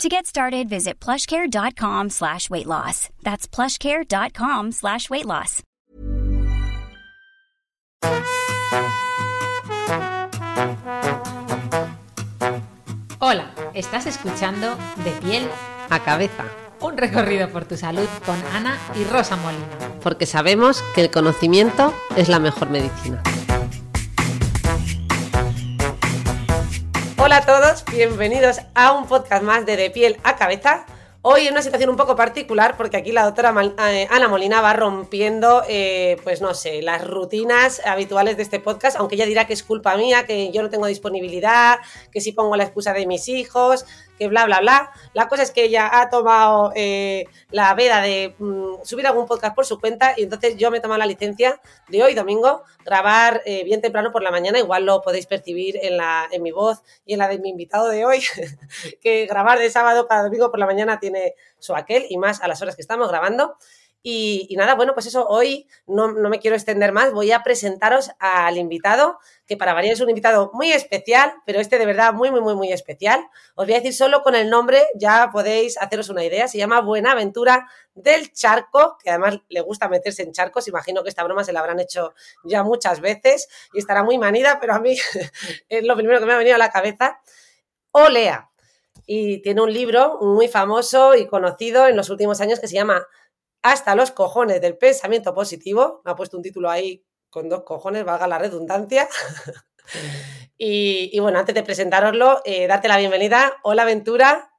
To get started, visit plushcare.com slash weight loss. That's plushcare.com slash weight loss. Hola, estás escuchando De piel a cabeza. Un recorrido por tu salud con Ana y Rosa Molina. Porque sabemos que el conocimiento es la mejor medicina. Hola a todos, bienvenidos a un podcast más de De piel a cabeza. Hoy en una situación un poco particular porque aquí la doctora eh, Ana Molina va rompiendo, eh, pues no sé, las rutinas habituales de este podcast, aunque ella dirá que es culpa mía, que yo no tengo disponibilidad, que si pongo la excusa de mis hijos, que bla, bla, bla. La cosa es que ella ha tomado eh, la veda de mm, subir algún podcast por su cuenta y entonces yo me he tomado la licencia de hoy domingo grabar eh, bien temprano por la mañana. Igual lo podéis percibir en, la, en mi voz y en la de mi invitado de hoy, que grabar de sábado para domingo por la mañana tiene su aquel y más a las horas que estamos grabando. Y, nada, bueno, pues eso, hoy no, me quiero extender más, voy a presentaros al invitado, que para varios es un invitado muy especial, pero este de verdad muy, muy, muy, muy especial. Os voy a decir solo con el nombre, ya podéis haceros una idea, se llama Buenaventura del Charco, que además le gusta meterse en charcos, imagino que esta broma se la habrán hecho ya muchas veces y estará muy manida, pero a mí es lo primero que me ha venido a la cabeza. Olea. Y tiene un libro muy famoso y conocido en los últimos años que se llama hasta los cojones del pensamiento positivo. Me ha puesto un título ahí con dos cojones, valga la redundancia. y, bueno, antes de presentároslo, eh, darte la bienvenida. Hola, Ventura.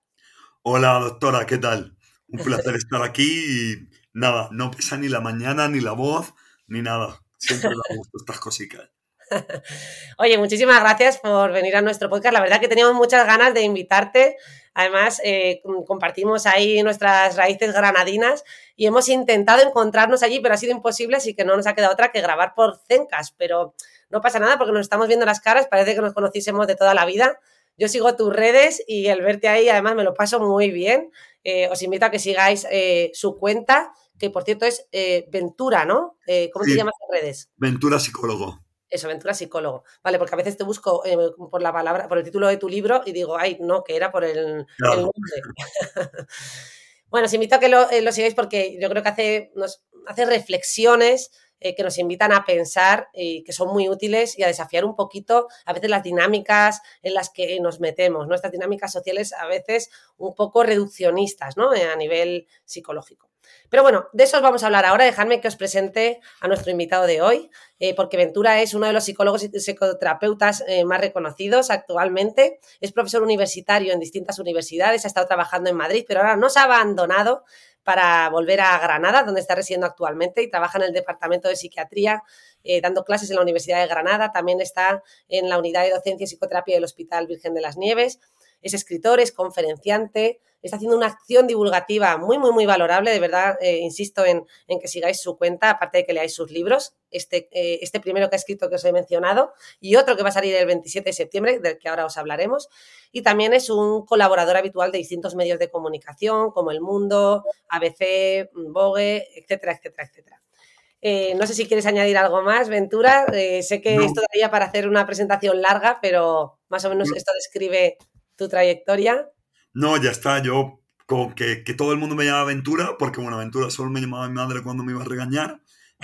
Hola, doctora, ¿qué tal? Un placer estar aquí y nada, no pesa ni la mañana, ni la voz, ni nada. Siempre me gustan estas cositas. Oye, muchísimas gracias por venir a nuestro podcast. La verdad que teníamos muchas ganas de invitarte. Además, eh, compartimos ahí nuestras raíces granadinas y hemos intentado encontrarnos allí, pero ha sido imposible, así que no nos ha quedado otra que grabar por Cencas. Pero no pasa nada porque nos estamos viendo las caras, parece que nos conociésemos de toda la vida. Yo sigo tus redes y el verte ahí, además, me lo paso muy bien. Eh, os invito a que sigáis eh, su cuenta, que por cierto es Ventura, ¿no? ¿Cómo se llama en redes? Ventura Psicólogo eso, Ventura Psicólogo. Vale, porque a veces te busco eh, por la palabra, por el título de tu libro y digo, ay, no, que era por el, nombre. bueno, os invito a que eh, lo, sigáis porque yo creo que hace, nos, hace reflexiones eh, que nos invitan a pensar y que son muy útiles y a desafiar un poquito a veces las dinámicas en las que nos metemos, nuestras dinámicas sociales a veces un poco reduccionistas, ¿no? a nivel psicológico. Pero bueno, de eso os vamos a hablar ahora. Dejadme que os presente a nuestro invitado de hoy, eh, porque Ventura es uno de los psicólogos y psicoterapeutas eh, más reconocidos actualmente. Es profesor universitario en distintas universidades, ha estado trabajando en Madrid, pero ahora nos ha abandonado para volver a Granada, donde está residiendo actualmente y trabaja en el Departamento de Psiquiatría, eh, dando clases en la Universidad de Granada. También está en la Unidad de Docencia y Psicoterapia del Hospital Virgen de las Nieves es escritor, es conferenciante, está haciendo una acción divulgativa muy, muy, muy valorable. De verdad, eh, insisto en, que sigáis su cuenta, aparte de que leáis sus libros. Este, eh, este primero que ha escrito que os he mencionado y otro que va a salir el 27 de septiembre, del que ahora os hablaremos. Y también es un colaborador habitual de distintos medios de comunicación, como El Mundo, ABC, Vogue, etcétera, etcétera, etcétera. Eh, no sé si quieres añadir algo más, Ventura. sé que esto daría para hacer una presentación larga, pero más o menos esto describe tu trayectoria? No, ya está. Yo como que, todo el mundo me llama Aventura, porque bueno, Aventura solo me llamaba mi madre cuando me iba a regañar.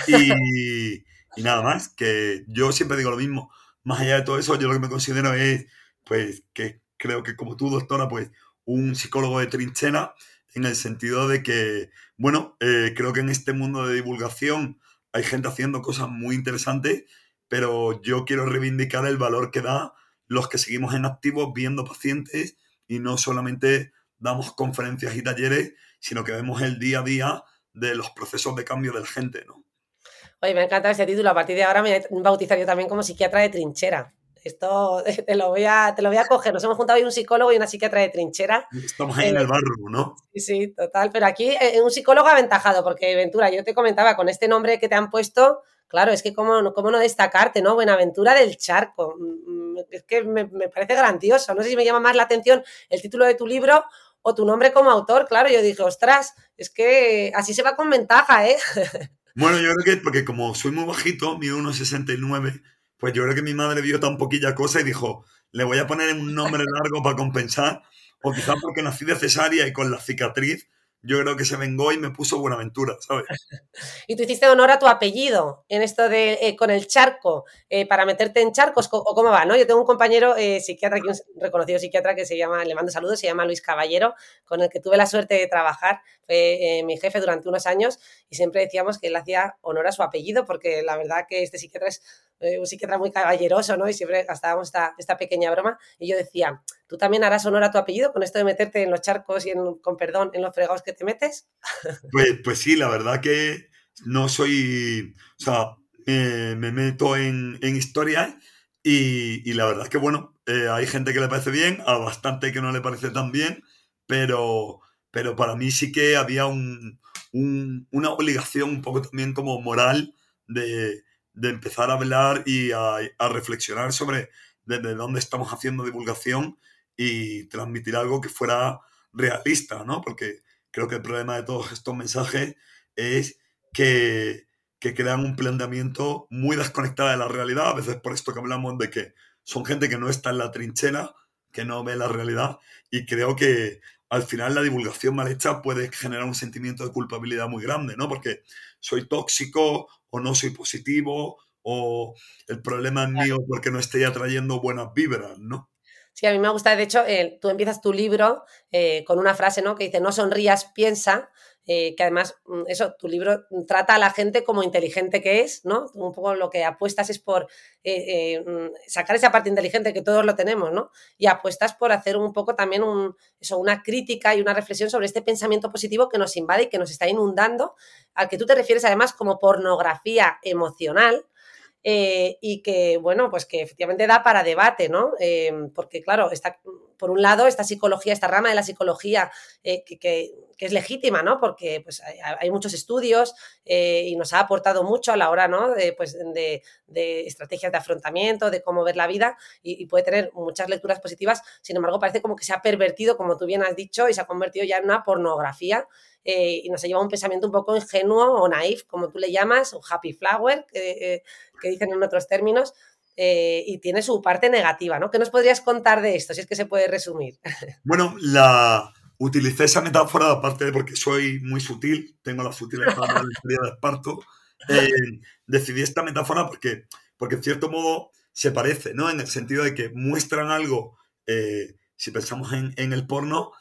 Y, y nada más, que yo siempre digo lo mismo. Más allá de todo eso, yo lo que me considero es, pues, que creo que como tú, doctora, pues, un psicólogo de trinchera, en el sentido de que, bueno, eh, creo que en este mundo de divulgación hay gente haciendo cosas muy interesantes, pero yo quiero reivindicar el valor que da los que seguimos en activo viendo pacientes y no solamente damos conferencias y talleres, sino que vemos el día a día de los procesos de cambio de la gente, ¿no? Oye, me encanta ese título. A partir de ahora me bautizar yo también como psiquiatra de trinchera. Esto te lo voy a, te lo voy a coger. Nos hemos juntado hoy un psicólogo y una psiquiatra de trinchera. Estamos ahí en el barro, ¿no? Sí, sí, total. Pero aquí un psicólogo aventajado, porque Ventura, yo te comentaba, con este nombre que te han puesto, claro, es que cómo, cómo no destacarte, ¿no? Buenaventura del Charco. Mm, mm, es que me, me parece grandioso. No sé si me llama más la atención el título de tu libro o tu nombre como autor. Claro, yo dije, ostras, es que así se va con ventaja, ¿eh? Bueno, yo creo que porque como soy muy bajito, mido unos 69, pues yo creo que mi madre vio tan poquilla cosa y dijo, le voy a poner un nombre largo para compensar, o quizás porque nací de cesárea y con la cicatriz yo creo que se vengó y me puso Buenaventura, ¿sabes? y tú hiciste honor a tu apellido en esto de eh, con el charco, eh, para meterte en charcos, o cómo va, ¿no? Yo tengo un compañero eh, psiquiatra, un reconocido psiquiatra que se llama, le mando saludos, se llama Luis Caballero, con el que tuve la suerte de trabajar, fue mi jefe durante unos años, y siempre decíamos que él hacía honor a su apellido, porque la verdad que este psiquiatra es un psiquiatra muy caballeroso, ¿no? Y siempre gastábamos esta, esta pequeña broma, y yo decía, ¿Tú también harás honor a tu apellido con esto de meterte en los charcos y, en, con perdón, en los fregados que te metes? Pues, pues sí, la verdad que no soy, o sea, me meto en, en historias y, y, la verdad es que, bueno, eh, hay gente que le parece bien, a bastante que no le parece tan bien, pero, pero para mí sí que había un, un, una obligación un poco también como moral de, de empezar a hablar y a, reflexionar sobre desde dónde estamos haciendo divulgación y transmitir algo que fuera realista, ¿no? Porque creo que el problema de todos estos mensajes es que, que crean un planteamiento muy desconectado de la realidad, a veces por esto que hablamos de que son gente que no está en la trinchera, que no ve la realidad, y creo que al final la divulgación mal hecha puede generar un sentimiento de culpabilidad muy grande, ¿no? Porque soy tóxico o no soy positivo o el problema es mío porque no estoy atrayendo buenas vibras, ¿no? Sí, a mí me gusta, de hecho, tú empiezas tu libro eh, con una frase, ¿no? Que dice, no sonrías, piensa, eh, que además, mm, eso, tu libro trata a la gente como inteligente que es, ¿no? Un poco lo que apuestas es por eh, mm, sacar esa parte inteligente que todos lo tenemos, ¿no? Y apuestas por hacer un poco también un, eso, una crítica y una reflexión sobre este pensamiento positivo que nos invade y que nos está inundando, al que tú te refieres además como pornografía emocional, eh, y que, bueno, pues que efectivamente da para debate, ¿no? Em, porque, claro, está, por un lado, esta psicología, esta rama de la psicología eh, que, que, es legítima, ¿no? Porque pues, hay, muchos estudios eh, y nos ha aportado mucho a la hora, ¿no? De, pues, de, de estrategias de afrontamiento, de cómo ver la vida y, y, puede tener muchas lecturas positivas. Sin embargo, parece como que se ha pervertido, como tú bien has dicho, y se ha convertido ya en una pornografía eh, y nos ha llevado un pensamiento un poco ingenuo o naif, como tú le llamas, o happy flower, que, eh, dicen en otros términos, eh, y tiene su parte negativa, ¿no? ¿Qué nos podrías contar de esto, si es que se puede resumir? Bueno, la, utilicé esa metáfora, aparte de porque soy muy sutil, tengo la sutileza de la historia de Esparto, decidí esta metáfora porque, porque en cierto modo se parece, ¿no? En el sentido de que muestran algo, si pensamos en, en el porno,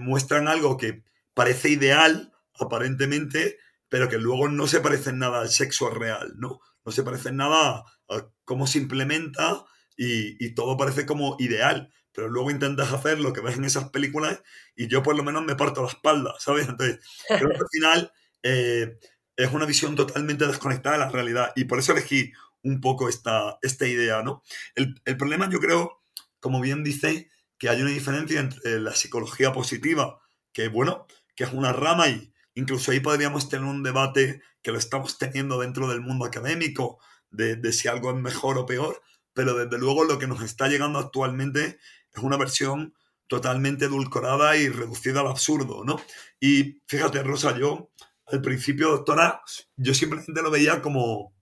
muestran algo que parece ideal, aparentemente, pero que luego no se parece en nada al sexo real, ¿no? No se parece en nada a cómo se implementa y, todo parece como ideal, pero luego intentas hacer lo que ves en esas películas y yo por lo menos me parto la espalda, ¿sabes? Entonces, creo que al final eh, es una visión totalmente desconectada de la realidad y por eso elegí un poco esta, esta idea, ¿no? El, el problema yo creo, como bien dice, que hay una diferencia entre la psicología positiva, que bueno, que es una rama y incluso ahí podríamos tener un debate que lo estamos teniendo dentro del mundo académico de, si algo es mejor o peor, pero desde luego lo que nos está llegando actualmente es una versión totalmente edulcorada y reducida al absurdo, ¿no? Y fíjate, Rosa, yo al principio, doctora, yo simplemente lo veía como,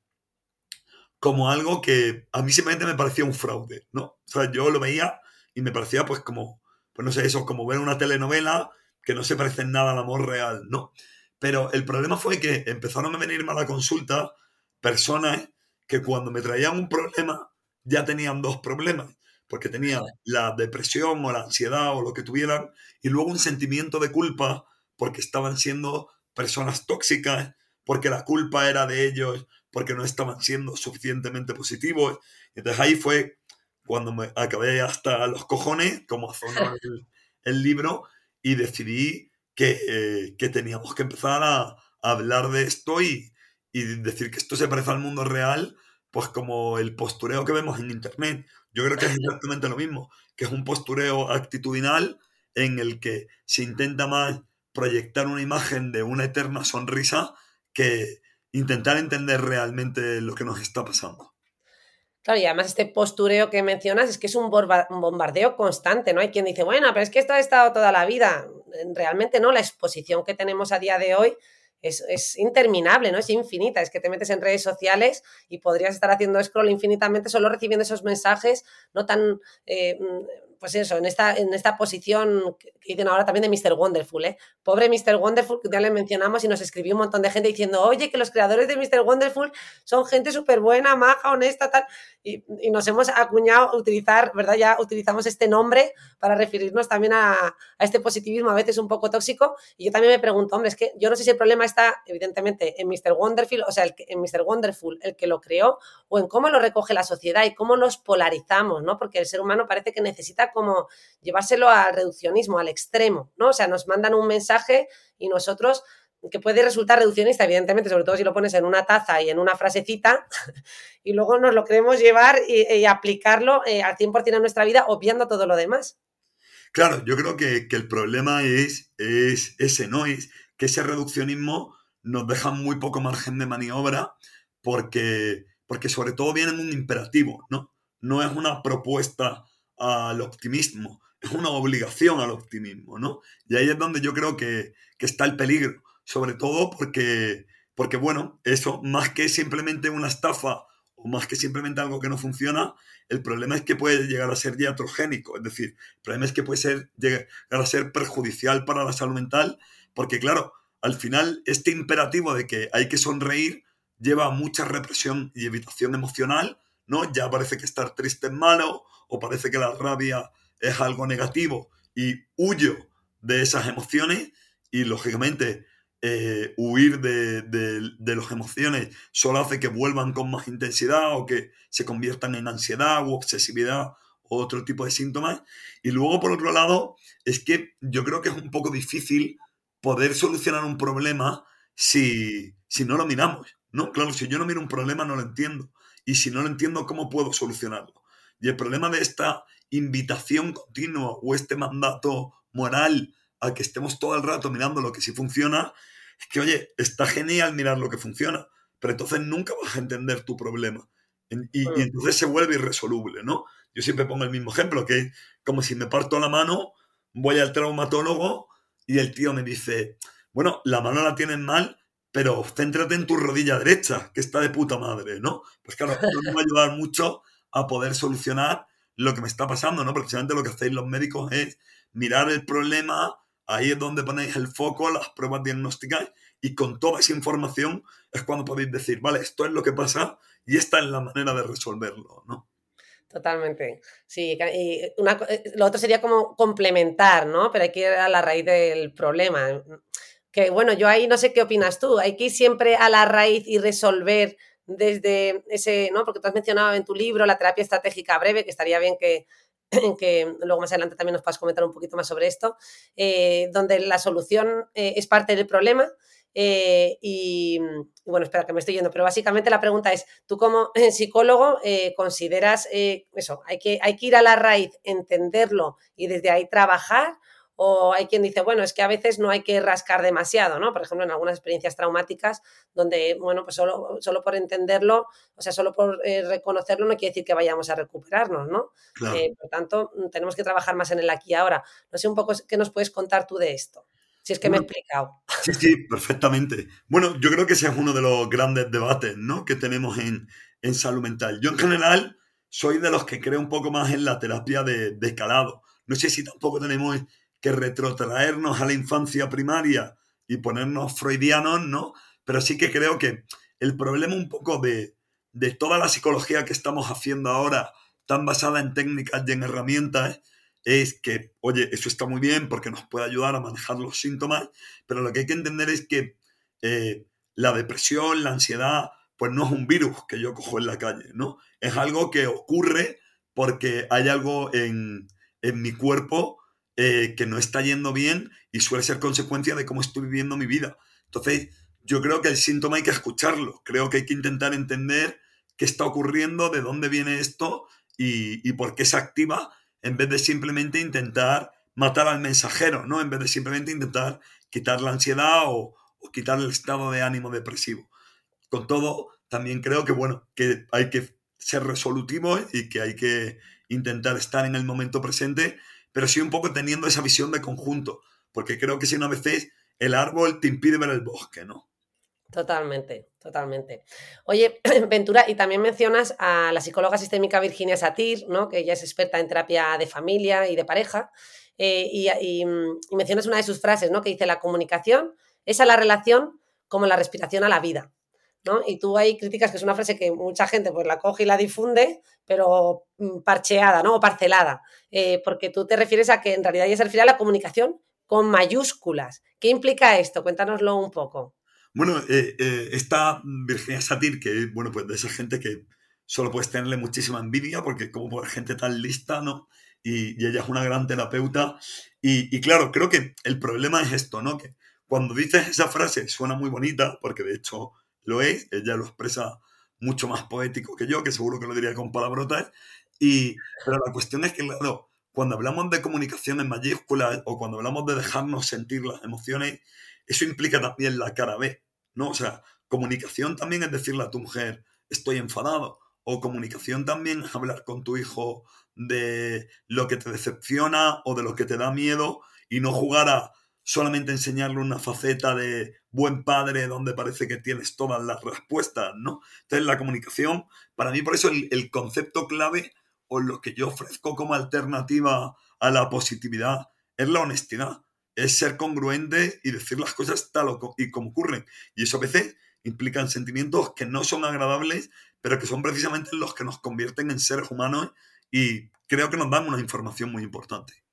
como algo que a mí simplemente me parecía un fraude, ¿no? O sea, yo lo veía y me parecía pues como, pues no sé, eso, como ver una telenovela que no se parecen nada al amor real, ¿no? Pero el problema fue que empezaron a venirme a la consulta personas que cuando me traían un problema ya tenían dos problemas, porque tenían la depresión o la ansiedad o lo que tuvieran, y luego un sentimiento de culpa porque estaban siendo personas tóxicas, porque la culpa era de ellos, porque no estaban siendo suficientemente positivos. Entonces ahí fue cuando me acabé hasta los cojones, como a el, el libro, y decidí que, eh, que teníamos que empezar a, a, hablar de esto y, y decir que esto se parece al mundo real pues como el postureo que vemos en Internet. Yo creo que es exactamente lo mismo, que es un postureo actitudinal en el que se intenta más proyectar una imagen de una eterna sonrisa que intentar entender realmente lo que nos está pasando. Claro, y además este postureo que mencionas es que es un bombardeo constante, ¿no? Hay quien dice, bueno, pero es que esto ha estado toda la vida. Realmente no, la exposición que tenemos a día de hoy es, interminable, ¿no? Es infinita. Es que te metes en redes sociales y podrías estar haciendo scroll infinitamente solo recibiendo esos mensajes no tan eh, pues eso, en esta, en esta posición que dicen ahora también de Mr. Wonderful, ¿eh? Pobre Mr. Wonderful, que ya le mencionamos y nos escribió un montón de gente diciendo, oye, que los creadores de Mr. Wonderful son gente súper buena, maja, honesta, tal. Y, nos hemos acuñado utilizar, ¿verdad? Ya utilizamos este nombre para referirnos también a, a, este positivismo a veces un poco tóxico. Y yo también me pregunto, hombre, es que yo no sé si el problema está, evidentemente, en Mr. Wonderful, o sea, el, en Mr. Wonderful, el que lo creó, o en cómo lo recoge la sociedad y cómo nos polarizamos, ¿no? Porque el ser humano parece que necesita como llevárselo al reduccionismo, al extremo, ¿no? O sea, nos mandan un mensaje y nosotros que puede resultar reduccionista, evidentemente, sobre todo si lo pones en una taza y en una frasecita, y luego nos lo queremos llevar y, aplicarlo eh, al 100% en nuestra vida, obviando todo lo demás. Claro, yo creo que, el problema es, es ese, ¿no? Es que ese reduccionismo nos deja muy poco margen de maniobra porque, porque sobre todo viene en un imperativo, ¿no? No es una propuesta al optimismo, es una obligación al optimismo, ¿no? Y ahí es donde yo creo que, está el peligro, sobre todo porque, porque, bueno, eso, más que simplemente una estafa o más que simplemente algo que no funciona, el problema es que puede llegar a ser diatrogénico, es decir, el problema es que puede ser, llegar a ser perjudicial para la salud mental, porque claro, al final este imperativo de que hay que sonreír lleva a mucha represión y evitación emocional, ¿no? Ya parece que estar triste es malo, o parece que la rabia es algo negativo y huyo de esas emociones y lógicamente eh, huir de, de, las emociones solo hace que vuelvan con más intensidad o que se conviertan en ansiedad u obsesividad o otro tipo de síntomas. Y luego, por otro lado, es que yo creo que es un poco difícil poder solucionar un problema si, si no lo miramos. ¿no? Claro, si yo no miro un problema no lo entiendo. Y si no lo entiendo, ¿cómo puedo solucionarlo? Y el problema de esta invitación continua o este mandato moral a que estemos todo el rato mirando lo que sí funciona, es que, oye, está genial mirar lo que funciona, pero entonces nunca vas a entender tu problema. Y, entonces se vuelve irresoluble, ¿no? Yo siempre pongo el mismo ejemplo, que es como si me parto la mano, voy al traumatólogo y el tío me dice, bueno, la mano la tienes mal, pero céntrate en tu rodilla derecha, que está de puta madre, ¿no? Pues claro, esto me va a ayudar mucho a poder solucionar lo que me está pasando, ¿no? Precisamente lo que hacéis los médicos es mirar el problema, ahí es donde ponéis el foco, las pruebas diagnósticas, y con toda esa información es cuando podéis decir, vale, esto es lo que pasa y esta es la manera de resolverlo, ¿no? Totalmente. Sí, y una, eh, lo otro sería como complementar, ¿no? Pero hay que ir a la raíz del problema. Que bueno, yo ahí no sé qué opinas tú. Hay que ir siempre a la raíz y resolver desde ese, ¿no? Porque tú has mencionado en tu libro la terapia estratégica breve, que estaría bien que, que luego más adelante también nos puedas comentar un poquito más sobre esto, eh, donde la solución eh, es parte del problema. Eh, y, bueno, espera que me estoy yendo, pero básicamente la pregunta es, tú como psicólogo consideras eso, hay que, hay que ir a la raíz, entenderlo y desde ahí trabajar o hay quien dice, bueno, es que a veces no hay que rascar demasiado, ¿no? Por ejemplo, en algunas experiencias traumáticas donde, bueno, pues solo, solo por entenderlo, o sea, solo por eh, reconocerlo no quiere decir que vayamos a recuperarnos, ¿no? Eh, por tanto, mm, tenemos que trabajar más en el aquí y ahora. No sé un poco qué nos puedes contar tú de esto. Si es que me he explicado. Sí, sí, perfectamente. Bueno, yo creo que ese es uno de los grandes debates ¿no? que tenemos en, en salud mental. Yo en general soy de los que creo un poco más en la terapia de, de escalado. No sé si tampoco tenemos que retrotraernos a la infancia primaria y ponernos freudianos, ¿no? Pero sí que creo que el problema un poco de, de toda la psicología que estamos haciendo ahora, tan basada en técnicas y en herramientas, es que, oye, eso está muy bien porque nos puede ayudar a manejar los síntomas, pero lo que hay que entender es que eh, la depresión, la ansiedad, pues no es un virus que yo cojo en la calle, ¿no? Es algo que ocurre porque hay algo en, en mi cuerpo eh, que no está yendo bien y suele ser consecuencia de cómo estoy viviendo mi vida. Entonces, yo creo que el síntoma hay que escucharlo, creo que hay que intentar entender qué está ocurriendo, de dónde viene esto y, por qué se activa, en vez de simplemente intentar matar al mensajero, ¿no? En vez de simplemente intentar quitar la ansiedad o, o quitar el estado de ánimo depresivo. Con todo, también creo que, bueno, que hay que ser resolutivo y que hay que intentar estar en el momento presente, pero sí un poco teniendo esa visión de conjunto, porque creo que si una vez el árbol te impide ver el bosque, ¿no? Totalmente, totalmente. Oye, Ventura, y también mencionas a la psicóloga sistémica Virginia Satir, ¿no? que ella es experta en terapia de familia y de pareja, eh, y, mencionas una de sus frases, ¿no? que dice, la comunicación es a la relación como la respiración a la vida. ¿No? Y tú hay críticas que es una frase que mucha gente pues la coge y la difunde, pero mm, parcheada, ¿no? O parcelada, eh, porque tú te refieres a que en realidad ya se refiere a la comunicación con mayúsculas. ¿Qué implica esto? Cuéntanoslo un poco. Bueno, eh, eh, está Virginia Satir, que bueno, pues de esa gente que solo puedes tenerle muchísima envidia, porque como por gente tan lista, ¿no? Y, ella es una gran terapeuta. Y, y, claro, creo que el problema es esto, ¿no? Que cuando dices esa frase suena muy bonita, porque de hecho lo es, ella lo expresa mucho más poético que yo, que seguro que lo diría con palabrotas. Y, pero la cuestión es que, claro, cuando hablamos de comunicación en mayúsculas o cuando hablamos de dejarnos sentir las emociones, eso implica también la cara B, ¿no? O sea, comunicación también es decirle a tu mujer, estoy enfadado. O comunicación también es hablar con tu hijo de lo que te decepciona o de lo que te da miedo y no jugar a solamente enseñarle una faceta de buen padre donde parece que tienes todas las respuestas, ¿no? Entonces la comunicación, para mí por eso el, concepto clave o lo que yo ofrezco como alternativa a la positividad es la honestidad, es ser congruente y decir las cosas tal y como ocurren. Y eso a veces implican sentimientos que no son agradables, pero que son precisamente los que nos convierten en seres humanos y creo que nos dan una información muy importante.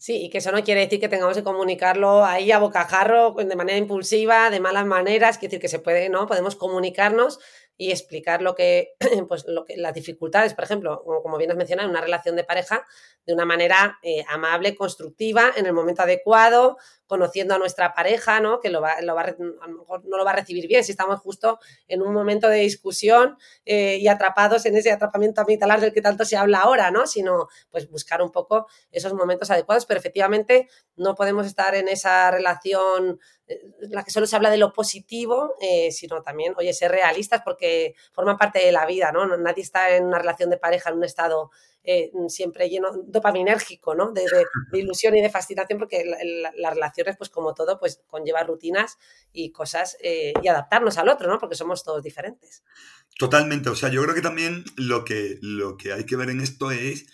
Sí, y que eso no quiere decir que tengamos que comunicarlo ahí a bocajarro, de manera impulsiva, de malas maneras, quiere decir que se puede, ¿no? Podemos comunicarnos y explicar lo que, pues, lo que, las dificultades, por ejemplo, como bien has mencionado, en una relación de pareja, de una manera eh, amable, constructiva, en el momento adecuado, conociendo a nuestra pareja, ¿no? Que lo va, lo va, a lo mejor no lo va a recibir bien si estamos justo en un momento de discusión eh, y atrapados en ese atrapamiento amigdalar del que tanto se habla ahora, ¿no? Sino, pues, buscar un poco esos momentos adecuados, pero efectivamente no podemos estar en esa relación la que solo se habla de lo positivo, eh, sino también, oye, ser realistas porque forman parte de la vida, ¿no? Nadie está en una relación de pareja en un estado eh, siempre lleno, dopaminérgico, ¿no? De, ilusión y de fascinación, porque las relaciones, pues como todo, pues conlleva rutinas y cosas eh, y adaptarnos al otro, ¿no? Porque somos todos diferentes. Totalmente, o sea, yo creo que también lo que, lo que hay que ver en esto es,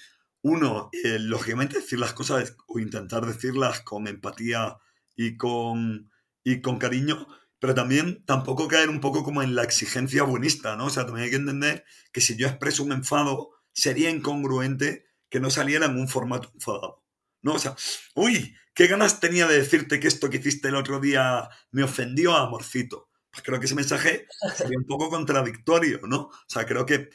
uno, lógicamente decir las cosas o intentar decirlas con empatía y con y con cariño, pero también tampoco caer un poco como en la exigencia buenista, ¿no? O sea, también hay que entender que si yo expreso un enfado, sería incongruente que no saliera en un formato enfadado, ¿no? O sea, uy, qué ganas tenía de decirte que esto que hiciste el otro día me ofendió, amorcito. Pues creo que ese mensaje sería un poco contradictorio, ¿no? O sea, creo que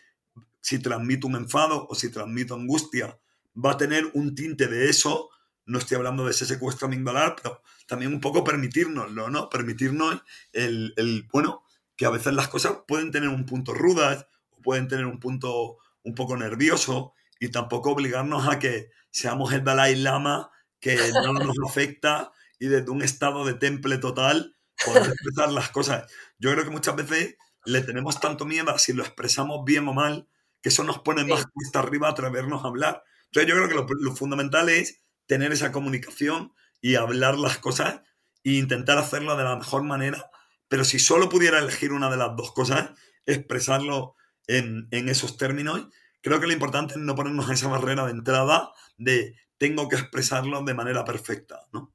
si transmito un enfado o si transmito angustia, va a tener un tinte de eso no estoy hablando de ese secuestro amigdalar, pero también un poco permitirnoslo, ¿no? Permitirnos el, el, bueno, que a veces las cosas pueden tener un punto rudas o pueden tener un punto un poco nervioso y tampoco obligarnos a que seamos el Dalai Lama que no nos afecta y desde un estado de temple total poder expresar las cosas. Yo creo que muchas veces le tenemos tanto miedo a si lo expresamos bien o mal, que eso nos pone más cuesta arriba atrevernos a hablar. Entonces yo creo que lo, lo fundamental es tener esa comunicación y hablar las cosas e intentar hacerlo de la mejor manera. Pero si solo pudiera elegir una de las dos cosas, expresarlo en, esos términos, creo que lo importante es no ponernos esa barrera de entrada de tengo que expresarlo de manera perfecta, ¿no?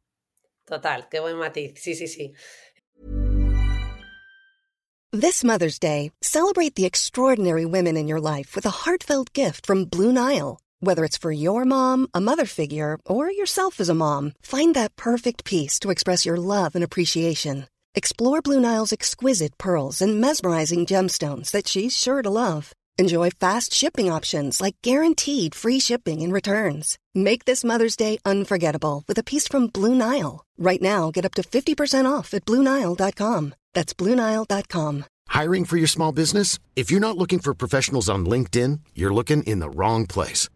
Total, qué buen matiz. Sí, sí, sí. This Mother's Day, celebrate the extraordinary women in your life with a heartfelt gift from Blue Nile. Whether it's for your mom, a mother figure, or yourself as a mom, find that perfect piece to express your love and appreciation. Explore Blue Nile's exquisite pearls and mesmerizing gemstones that she's sure to love. Enjoy fast shipping options like guaranteed free shipping and returns. Make this Mother's Day unforgettable with a piece from Blue Nile. Right now, get up to 50% off at BlueNile.com. That's BlueNile.com. Hiring for your small business? If you're not looking for professionals on LinkedIn, you're looking in the wrong place.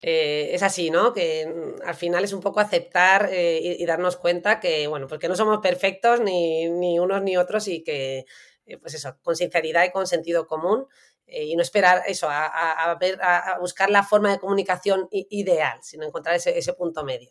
Eh, es así, ¿no? Que mm, al final es un poco aceptar eh, y, darnos cuenta que, bueno, porque no somos perfectos ni, ni unos ni otros y que, eh, pues eso, con sinceridad y con sentido común y no esperar eso, a, a, ver, a, buscar la forma de comunicación ideal, sino encontrar ese, ese punto medio.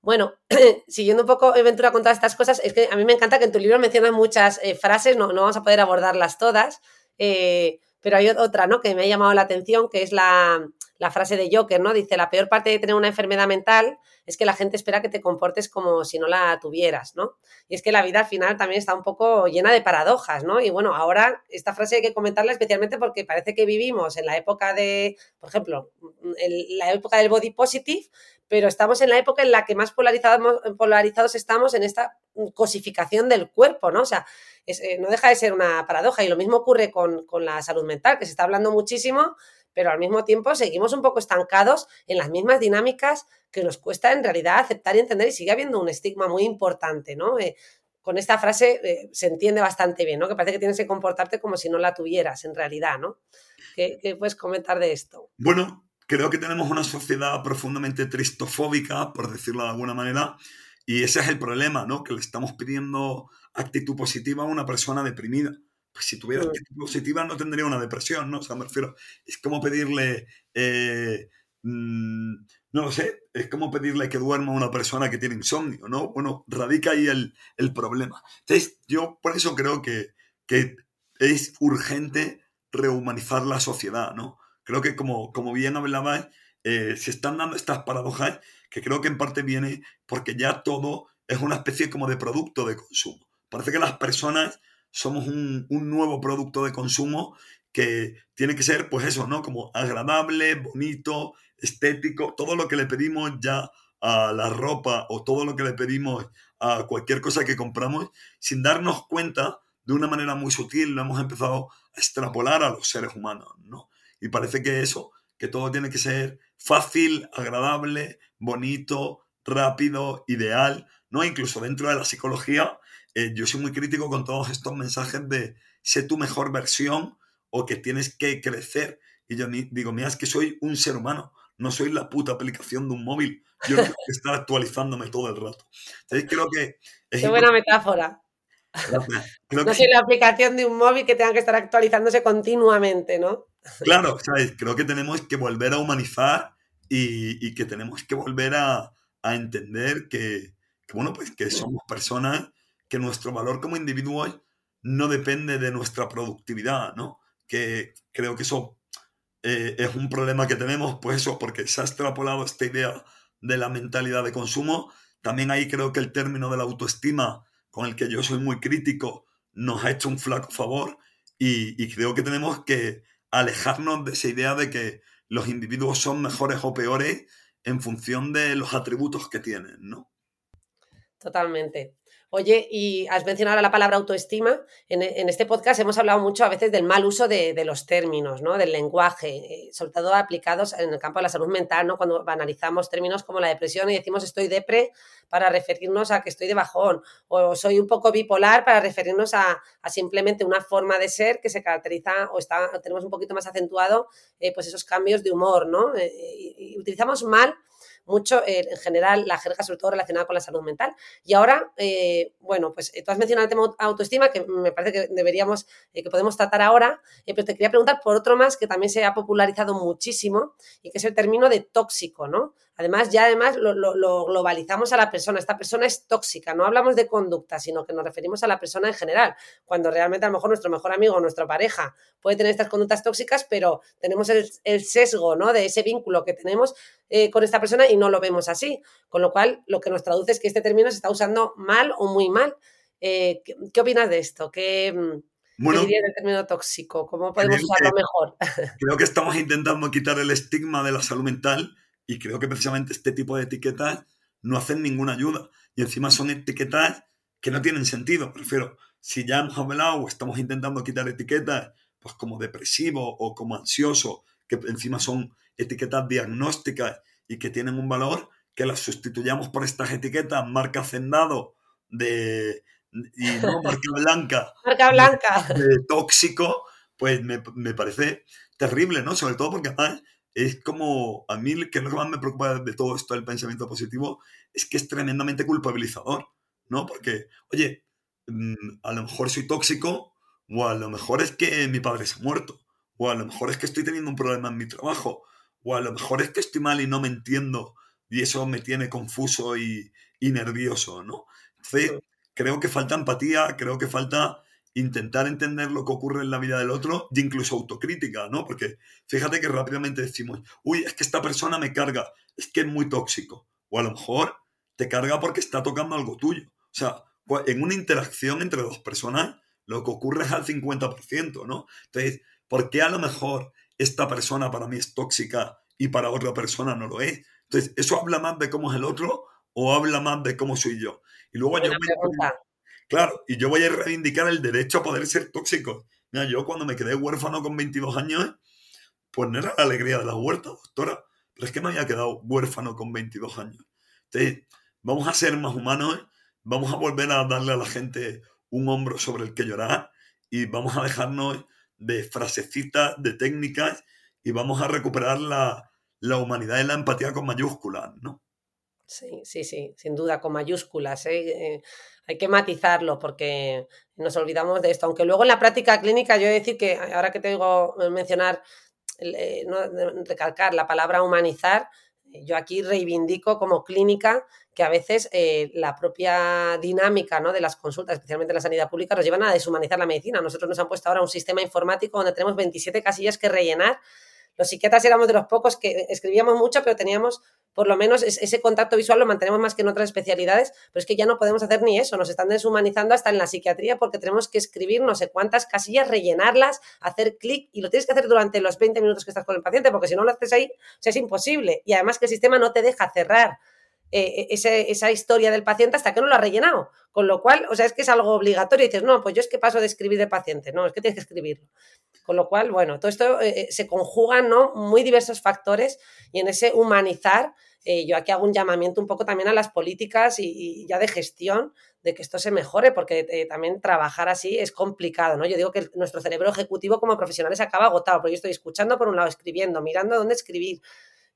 Bueno, siguiendo un poco, Ventura, con todas estas cosas, es que a mí me encanta que en tu libro mencionas muchas frases, no, no, vamos a poder abordarlas todas, pero hay otra, ¿no? Que me ha llamado la atención, que es la, la frase de Joker, ¿no? Dice, la peor parte de tener una enfermedad mental es que la gente espera que te comportes como si no la tuvieras, ¿no? Y es que la vida al final también está un poco llena de paradojas, ¿no? Y bueno, ahora esta frase hay que comentarla especialmente porque parece que vivimos en la época de, por ejemplo, en la época del body positive, pero estamos en la época en la que más polarizados, estamos en esta cosificación del cuerpo, ¿no? O sea, eh, no deja de ser una paradoja y lo mismo ocurre con, con la salud mental, que se está hablando muchísimo, pero al mismo tiempo seguimos un poco estancados en las mismas dinámicas que nos cuesta en realidad aceptar y entender y sigue habiendo un estigma muy importante, ¿no? Eh, con esta frase eh, se entiende bastante bien, ¿no? Que parece que tienes que comportarte como si no la tuvieras en realidad, ¿no? ¿Qué, qué puedes comentar de esto? Bueno, creo que tenemos una sociedad profundamente tristofóbica, por decirlo de alguna manera, y ese es el problema, ¿no? Que le estamos pidiendo actitud positiva a una persona deprimida. Pues si tuviera actitud positiva no tendría una depresión, ¿no? O sea, me refiero, es como pedirle, eh, mmm, no lo sé, es como pedirle que duerma a una persona que tiene insomnio, ¿no? Bueno, radica ahí el, el problema. Entonces, yo por eso creo que, que es urgente rehumanizar la sociedad, ¿no? Creo que como, como bien hablabas, eh, se están dando estas paradojas que creo que en parte viene porque ya todo es una especie como de producto de consumo. Parece que las personas somos un, un, nuevo producto de consumo que tiene que ser, pues eso, ¿no? Como agradable, bonito, estético, todo lo que le pedimos ya a la ropa o todo lo que le pedimos a cualquier cosa que compramos, sin darnos cuenta, de una manera muy sutil, lo hemos empezado a extrapolar a los seres humanos, ¿no? Y parece que eso, que todo tiene que ser fácil, agradable, bonito, rápido, ideal, ¿no? Incluso dentro de la psicología eh, yo soy muy crítico con todos estos mensajes de sé tu mejor versión o que tienes que crecer. Y yo digo, mira, es que soy un ser humano, no soy la puta aplicación de un móvil. Yo tengo que estar actualizándome todo el rato. Entonces creo que... Es Qué buena metáfora. Creo no soy la aplicación de un móvil que tenga que estar actualizándose continuamente, ¿no? Claro, ¿sabes? creo que tenemos que volver a humanizar y, y que tenemos que volver a, a entender que, que, bueno, pues que somos personas que nuestro valor como individuo no depende de nuestra productividad, ¿no? Que creo que eso eh, es un problema que tenemos, pues eso, porque se ha extrapolado esta idea de la mentalidad de consumo. También ahí creo que el término de la autoestima, con el que yo soy muy crítico, nos ha hecho un flaco favor y, y creo que tenemos que alejarnos de esa idea de que los individuos son mejores o peores en función de los atributos que tienen, ¿no? Totalmente. Oye, y has mencionado la palabra autoestima. En, este podcast hemos hablado mucho a veces del mal uso de, los términos, ¿no? Del lenguaje, eh, sobre todo aplicados en el campo de la salud mental, ¿no? Cuando analizamos términos como la depresión y decimos estoy depre para referirnos a que estoy de bajón, o soy un poco bipolar para referirnos a, simplemente una forma de ser que se caracteriza o está, tenemos un poquito más acentuado, eh, pues esos cambios de humor, ¿no? Eh, y utilizamos mal mucho eh, en general la jerga, sobre todo relacionada con la salud mental. Y ahora, eh, bueno, pues tú has mencionado el tema autoestima, que me parece que deberíamos, eh, que podemos tratar ahora, eh, pero te quería preguntar por otro más que también se ha popularizado muchísimo y que es el término de tóxico, ¿no? Además, ya además lo, lo, lo, globalizamos a la persona. Esta persona es tóxica. No hablamos de conducta, sino que nos referimos a la persona en general. Cuando realmente a lo mejor nuestro mejor amigo o nuestra pareja puede tener estas conductas tóxicas, pero tenemos el, el sesgo ¿no? de ese vínculo que tenemos eh, con esta persona y no lo vemos así. Con lo cual, lo que nos traduce es que este término se está usando mal o muy mal. Eh, ¿qué, ¿qué, opinas de esto? ¿Qué, Bueno, ¿Qué dirías del término tóxico? ¿Cómo podemos usarlo mejor? Creo que estamos intentando quitar el estigma de la salud mental y creo que precisamente este tipo de etiquetas no hacen ninguna ayuda. Y encima son etiquetas que no tienen sentido. Prefiero, si ya hemos hablado o estamos intentando quitar etiquetas, pues como depresivo o como ansioso, que encima son etiquetas diagnósticas y que tienen un valor, que las sustituyamos por estas etiquetas, marca hacendado de, y no marca blanca. marca blanca. De, tóxico, pues me, me, parece terrible, ¿no? Sobre todo porque además es como, a mí que lo que más me preocupa de todo esto del pensamiento positivo es que es tremendamente culpabilizador, ¿no? Porque, oye, mm, a lo mejor soy tóxico o a lo mejor es que mi padre se ha muerto o a lo mejor es que estoy teniendo un problema en mi trabajo o a lo mejor es que estoy mal y no me entiendo y eso me tiene confuso y, y nervioso, ¿no? Entonces, creo que falta empatía, creo que falta intentar entender lo que ocurre en la vida del otro y incluso autocrítica, ¿no? Porque fíjate que rápidamente decimos, uy, es que esta persona me carga, es que es muy tóxico. O a lo mejor te carga porque está tocando algo tuyo. O sea, en una interacción entre dos personas, lo que ocurre es al 50%, ¿no? Entonces, ¿por qué a lo mejor esta persona para mí es tóxica y para otra persona no lo es? Entonces, ¿eso habla más de cómo es el otro o habla más de cómo soy yo? Y luego yo Claro, y yo voy a reivindicar el derecho a poder ser tóxico. Mira, yo cuando me quedé huérfano con 22 años, pues no era la alegría de la huerta, doctora, pero es que me había quedado huérfano con 22 años. Entonces, vamos a ser más humanos, vamos a volver a darle a la gente un hombro sobre el que llorar y vamos a dejarnos de frasecitas, de técnicas y vamos a recuperar la, la humanidad y la empatía con mayúsculas, ¿no? Sí, sí, sí, sin duda, con mayúsculas. ¿eh? Eh, hay que matizarlo porque nos olvidamos de esto. Aunque luego en la práctica clínica yo he de decir que ahora que tengo mencionar, eh, recalcar la palabra humanizar, yo aquí reivindico como clínica que a veces la propia dinámica ¿no? de las consultas, especialmente en la sanidad pública, nos llevan a deshumanizar la medicina. Nosotros nos han puesto ahora un sistema informático donde tenemos 27 casillas que rellenar los psiquiatras éramos de los pocos que escribíamos mucho, pero teníamos por lo menos ese contacto visual lo mantenemos más que en otras especialidades, pero es que ya no podemos hacer ni eso, nos están deshumanizando hasta en la psiquiatría porque tenemos que escribir no sé cuántas casillas, rellenarlas, hacer clic y lo tienes que hacer durante los 20 minutos que estás con el paciente porque si no lo haces ahí, o sea, es imposible y además que el sistema no te deja cerrar eh, esa historia del paciente hasta que no lo ha rellenado. Con lo cual, o sea, es que es algo obligatorio. Y dices, no, pues yo es que paso de escribir de paciente. No, es que tienes que escribirlo. Con lo cual, bueno, todo esto eh, eh, se conjugan, ¿no? Muy diversos factores y en ese humanizar, yo aquí hago un llamamiento un poco también a las políticas y, ya de gestión de que esto se mejore, porque también trabajar así es complicado, ¿no? Yo digo que nuestro cerebro ejecutivo como profesionales acaba agotado, porque yo estoy escuchando por un lado, escribiendo, mirando dónde escribir,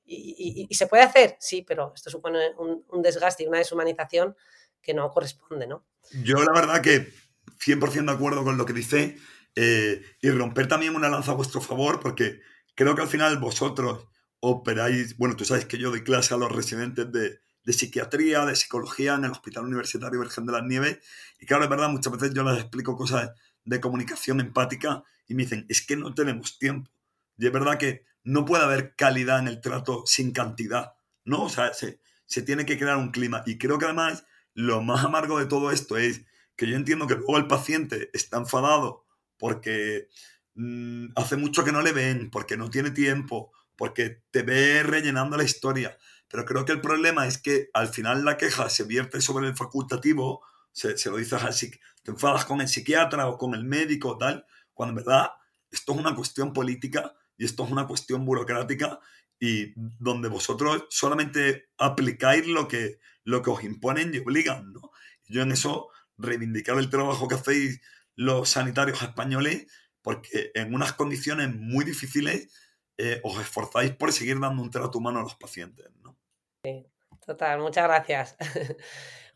y, se puede hacer, sí, pero esto supone un, desgaste y una deshumanización que no corresponde, ¿no? Yo la verdad que 100% de acuerdo con lo que dice eh, y romper también una lanza a vuestro favor porque creo que al final vosotros operáis, bueno, tú sabes que yo doy clase a los residentes de, de psiquiatría, de psicología en el Hospital Universitario Virgen de las Nieves y claro, es verdad, muchas veces yo les explico cosas de comunicación empática y me dicen, es que no tenemos tiempo. Y es verdad que no puede haber calidad en el trato sin cantidad, ¿no? O sea, se, tiene que crear un clima. Y creo que además lo más amargo de todo esto es que yo entiendo que luego el paciente está enfadado porque mm, hace mucho que no le ven, porque no tiene tiempo, porque te ve rellenando la historia. Pero creo que el problema es que al final la queja se vierte sobre el facultativo, se, se lo dices así, te enfadas con el psiquiatra o con el médico, tal, cuando en verdad esto es una cuestión política y esto es una cuestión burocrática y donde vosotros solamente aplicáis lo que, lo que os imponen y obligan, ¿no? Yo en eso reivindicar el trabajo que hacéis los sanitarios españoles, porque en unas condiciones muy difíciles eh, os esforzáis por seguir dando un trato humano a los pacientes, ¿no? Sí, total, muchas gracias.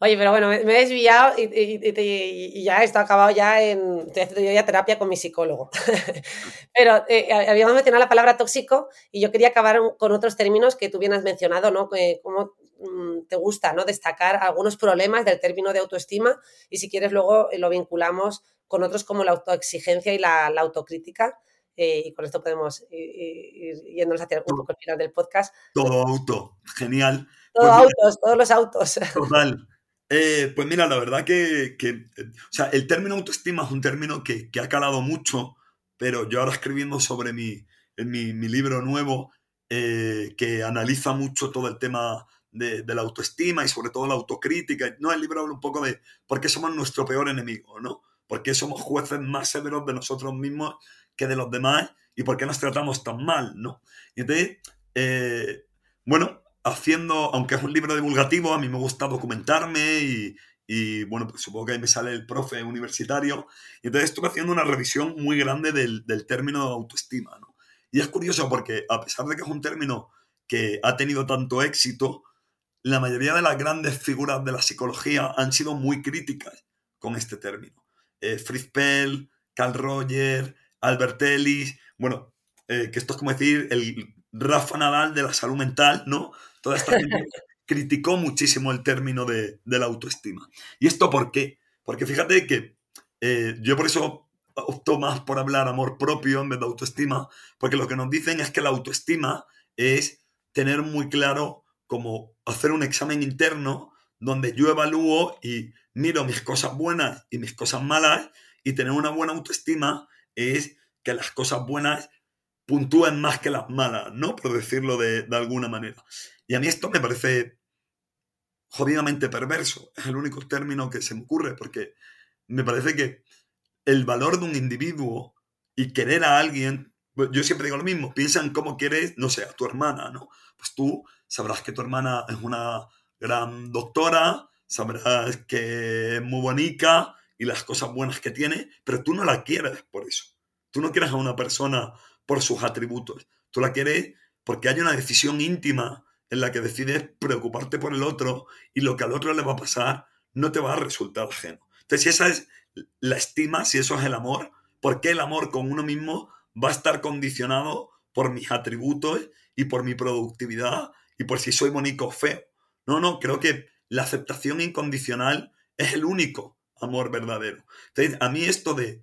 Oye, pero bueno, me, he desviado y, ya esto acabado ya en. Ya terapia con mi psicólogo. pero eh, habíamos mencionado la palabra tóxico y yo quería acabar con otros términos que tú bien has mencionado, ¿no? cómo mm, te gusta, ¿no? Destacar algunos problemas del término de autoestima y si quieres luego eh, lo vinculamos con otros como la autoexigencia y la, autocrítica. Eh, y con esto podemos ir, yéndonos hacia un poco el final del podcast. Todo auto, genial. Todo pues autos, todos los autos. Total. Eh, pues mira, la verdad que, o sea, el término autoestima es un término que, ha calado mucho, pero yo ahora escribiendo sobre mi, mi, mi libro nuevo, eh, que analiza mucho todo el tema de, la autoestima y sobre todo la autocrítica. No, el libro habla un poco de por qué somos nuestro peor enemigo, ¿no? ¿Por qué somos jueces más severos de nosotros mismos que de los demás y por qué nos tratamos tan mal, ¿no? Y entonces, eh, bueno, haciendo, aunque es un libro divulgativo, a mí me gusta documentarme y, y bueno, pues supongo que ahí me sale el profe universitario. Y entonces estuve haciendo una revisión muy grande del, del término autoestima, ¿no? Y es curioso porque a pesar de que es un término que ha tenido tanto éxito, la mayoría de las grandes figuras de la psicología han sido muy críticas con este término. Eh, Fritz Pell, Carl Roger, Albert Ellis, bueno, eh, que esto es como decir el Rafa Nadal de la salud mental, ¿no? Toda esta gente criticó muchísimo el término de, la autoestima. ¿Y esto por qué? Porque fíjate que eh, yo por eso opto más por hablar amor propio en vez de autoestima, porque lo que nos dicen es que la autoestima es tener muy claro cómo hacer un examen interno donde yo evalúo y miro mis cosas buenas y mis cosas malas y tener una buena autoestima es que las cosas buenas puntúen más que las malas, ¿no? Por decirlo de, alguna manera. Y a mí esto me parece jodidamente perverso. Es el único término que se me ocurre porque me parece que el valor de un individuo y querer a alguien, yo siempre digo lo mismo, piensa en cómo quieres, no sé, a tu hermana, ¿no? Pues tú sabrás que tu hermana es una gran doctora, sabrás que es muy bonita y las cosas buenas que tiene, pero tú no la quieres por eso. Tú no quieres a una persona por sus atributos. Tú la quieres porque hay una decisión íntima en la que decides preocuparte por el otro y lo que al otro le va a pasar no te va a resultar ajeno. Entonces, si esa es la estima, si eso es el amor, ¿por qué el amor con uno mismo va a estar condicionado por mis atributos y por mi productividad y por si soy bonito o feo? No, no, creo que la aceptación incondicional es el único amor verdadero. Entonces, a mí esto de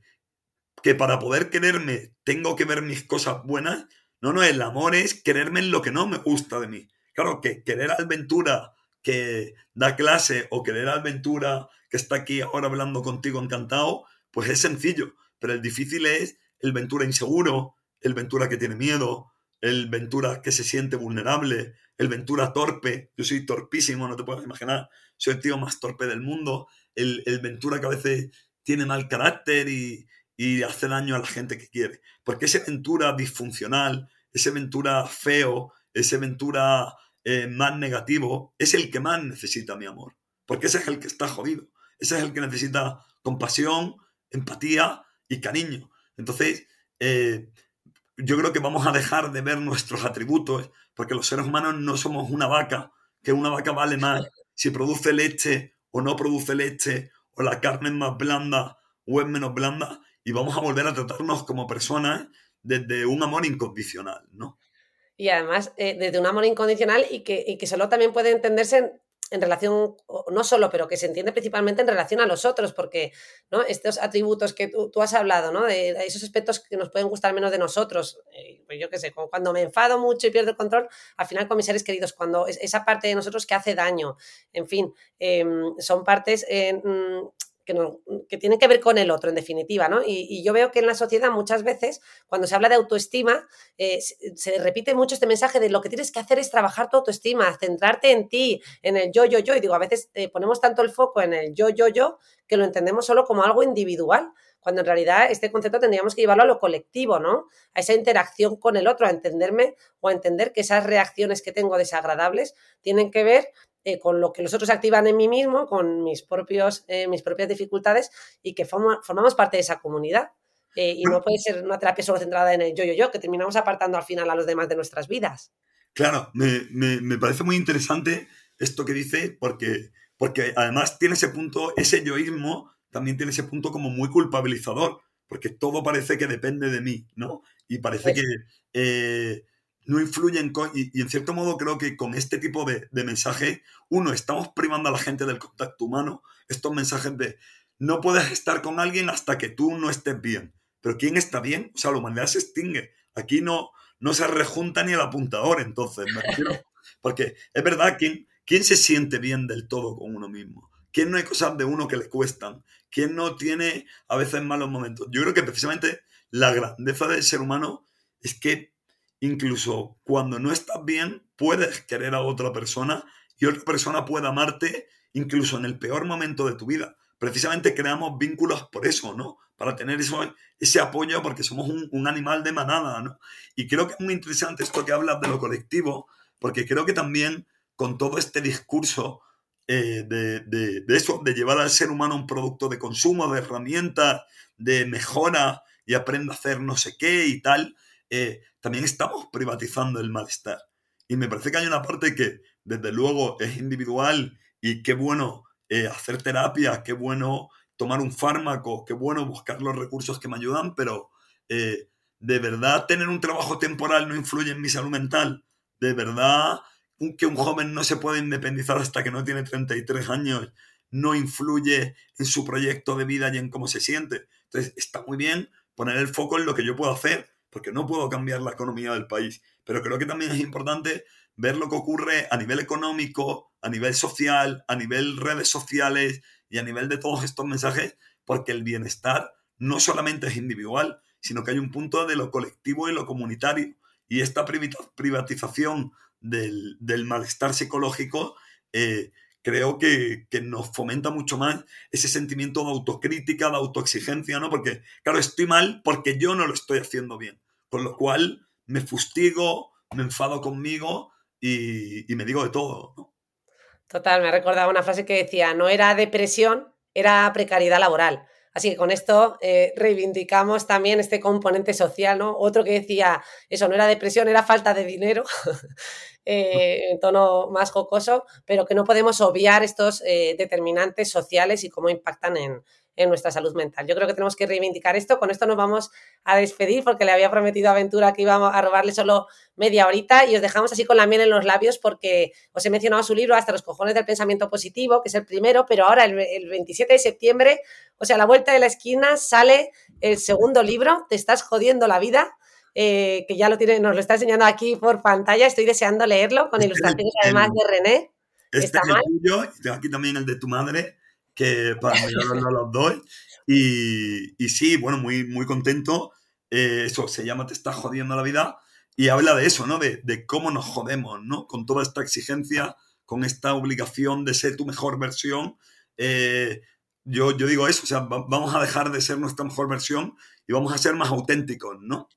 que para poder quererme tengo que ver mis cosas buenas, no, no, el amor es quererme en lo que no me gusta de mí. Claro, que querer a Alventura que da clase o querer a Alventura que está aquí ahora hablando contigo encantado, pues es sencillo, pero el difícil es el Ventura inseguro, el Ventura que tiene miedo, el Ventura que se siente vulnerable, el Ventura torpe, yo soy torpísimo, no te puedes imaginar, soy el tío más torpe del mundo, el, el Ventura que a veces tiene mal carácter y, y hace daño a la gente que quiere, porque ese Ventura disfuncional, ese Ventura feo, ese Ventura eh, más negativo, es el que más necesita mi amor, porque ese es el que está jodido. Ese es el que necesita compasión, empatía y cariño. Entonces, eh, yo creo que vamos a dejar de ver nuestros atributos, porque los seres humanos no somos una vaca, que una vaca vale más si produce leche o no produce leche, o la carne es más blanda o es menos blanda, y vamos a volver a tratarnos como personas desde un amor incondicional, ¿no? Y además, eh, desde un amor incondicional y que, y que solo también puede entenderse en relación, no solo, pero que se entiende principalmente en relación a los otros, porque ¿no? estos atributos que tú, has hablado, ¿no? de, esos aspectos que nos pueden gustar menos de nosotros, eh, pues yo qué sé, cuando me enfado mucho y pierdo el control, al final con mis seres queridos, cuando es, esa parte de nosotros que hace daño, en fin, em, son partes... Mm, que, tiene que ver con el otro, en definitiva, ¿no? Y, yo veo que en la sociedad muchas veces, cuando se habla de autoestima, eh, se, repite mucho este mensaje de lo que tienes que hacer es trabajar tu autoestima, centrarte en ti, en el yo, yo, yo. Y digo, a veces eh, ponemos tanto el foco en el yo, yo, yo, que lo entendemos solo como algo individual cuando en realidad este concepto tendríamos que llevarlo a lo colectivo, ¿no? A esa interacción con el otro, a entenderme o a entender que esas reacciones que tengo desagradables tienen que ver eh, con lo que los otros activan en mí mismo, con mis, propios, eh, mis propias dificultades y que formamos parte de esa comunidad. Eh, y no puede ser una terapia solo centrada en el yo, yo, yo, que terminamos apartando al final a los demás de nuestras vidas. Claro, me, me, parece muy interesante esto que dice, porque, porque además tiene ese punto, ese yoísmo también tiene ese punto como muy culpabilizador, porque todo parece que depende de mí, ¿no? Y parece pues que no influyen y, en cierto modo creo que con este tipo de, de mensajes, uno, estamos privando a la gente del contacto humano, estos mensajes de no puedes estar con alguien hasta que tú no estés bien. Pero ¿quién está bien? O sea, la humanidad se extingue. Aquí no, no se rejunta ni el apuntador, entonces, me refiero. Porque es verdad, ¿quién, ¿quién se siente bien del todo con uno mismo? ¿Quién no hay cosas de uno que le cuestan? ¿Quién no tiene a veces malos momentos? Yo creo que precisamente la grandeza del ser humano es que incluso cuando no estás bien, puedes querer a otra persona y otra persona puede amarte incluso en el peor momento de tu vida. Precisamente creamos vínculos por eso, ¿no? Para tener eso, ese apoyo porque somos un, animal de manada, ¿no? Y creo que es muy interesante esto que hablas de lo colectivo, porque creo que también con todo este discurso eh, de, de, eso, de llevar al ser humano un producto de consumo, de herramientas, de mejora y aprenda a hacer no sé qué y tal, eh, también estamos privatizando el malestar. Y me parece que hay una parte que, desde luego, es individual y qué bueno eh, hacer terapia, qué bueno tomar un fármaco, qué bueno buscar los recursos que me ayudan, pero eh, de verdad tener un trabajo temporal no influye en mi salud mental. De verdad que un joven no se puede independizar hasta que no tiene 33 años no influye en su proyecto de vida y en cómo se siente. Entonces, está muy bien poner el foco en lo que yo puedo hacer, porque no puedo cambiar la economía del país. Pero creo que también es importante ver lo que ocurre a nivel económico, a nivel social, a nivel redes sociales y a nivel de todos estos mensajes, porque el bienestar no solamente es individual, sino que hay un punto de lo colectivo y lo comunitario. Y esta privatización del, malestar psicológico eh, creo que, nos fomenta mucho más ese sentimiento de autocrítica, de autoexigencia, ¿no? Porque, claro, estoy mal porque yo no lo estoy haciendo bien. Con lo cual me fustigo, me enfado conmigo y, me digo de todo. Total, me ha recordado una frase que decía, no era depresión, era precariedad laboral. Así que con esto eh, reivindicamos también este componente social, ¿no? Otro que decía, eso no era depresión, era falta de dinero. Eh, en tono más jocoso, pero que no podemos obviar estos eh, determinantes sociales y cómo impactan en, nuestra salud mental. Yo creo que tenemos que reivindicar esto. Con esto nos vamos a despedir porque le había prometido a Aventura que íbamos a robarle solo media horita y os dejamos así con la miel en los labios porque os he mencionado su libro Hasta los cojones del pensamiento positivo, que es el primero, pero ahora el, el 27 de septiembre, o sea, a la vuelta de la esquina sale el segundo libro, Te estás jodiendo la vida eh, que ya lo tiene, nos lo está enseñando aquí por pantalla. Estoy deseando leerlo con este ilustraciones además de René. Este ¿Está es el tuyo, y tengo aquí también el de tu madre, que para mí los doy. Y, y, sí, bueno, muy, muy contento. Eh, eso se llama Te estás jodiendo la vida. Y habla de eso, ¿no? De, de, cómo nos jodemos, ¿no? Con toda esta exigencia, con esta obligación de ser tu mejor versión. Eh, yo, yo digo eso, o sea, vamos a dejar de ser nuestra mejor versión y vamos a ser más auténticos, ¿no?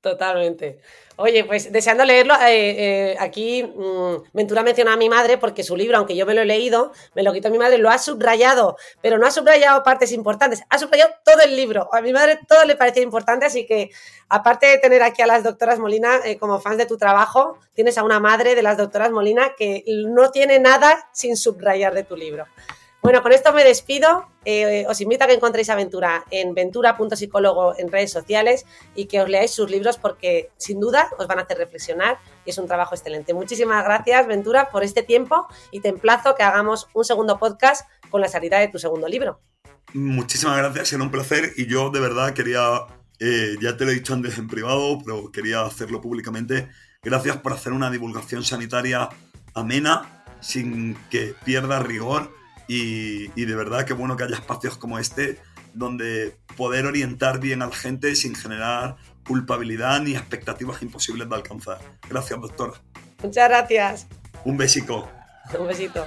Totalmente. Oye, pues deseando leerlo, eh, eh, aquí mmm, Ventura menciona a mi madre porque su libro, aunque yo me lo he leído, me lo quitó mi madre, lo ha subrayado, pero no ha subrayado partes importantes, ha subrayado todo el libro. A mi madre todo le parecía importante, así que aparte de tener aquí a las doctoras Molina eh, como fans de tu trabajo, tienes a una madre de las doctoras Molina que no tiene nada sin subrayar de tu libro. Bueno, con esto me despido. Eh, os invito a que encontréis Aventura en ventura.psicólogo en redes sociales y que os leáis sus libros porque sin duda os van a hacer reflexionar y es un trabajo excelente. Muchísimas gracias, Ventura, por este tiempo y te emplazo que hagamos un segundo podcast con la salida de tu segundo libro. Muchísimas gracias, era un placer y yo de verdad quería, eh, ya te lo he dicho antes en privado, pero quería hacerlo públicamente. Gracias por hacer una divulgación sanitaria amena, sin que pierda rigor y, de verdad que bueno que haya espacios como este donde poder orientar bien a la gente sin generar culpabilidad ni expectativas imposibles de alcanzar. Gracias, doctora. Muchas gracias. Un besico. Un besito.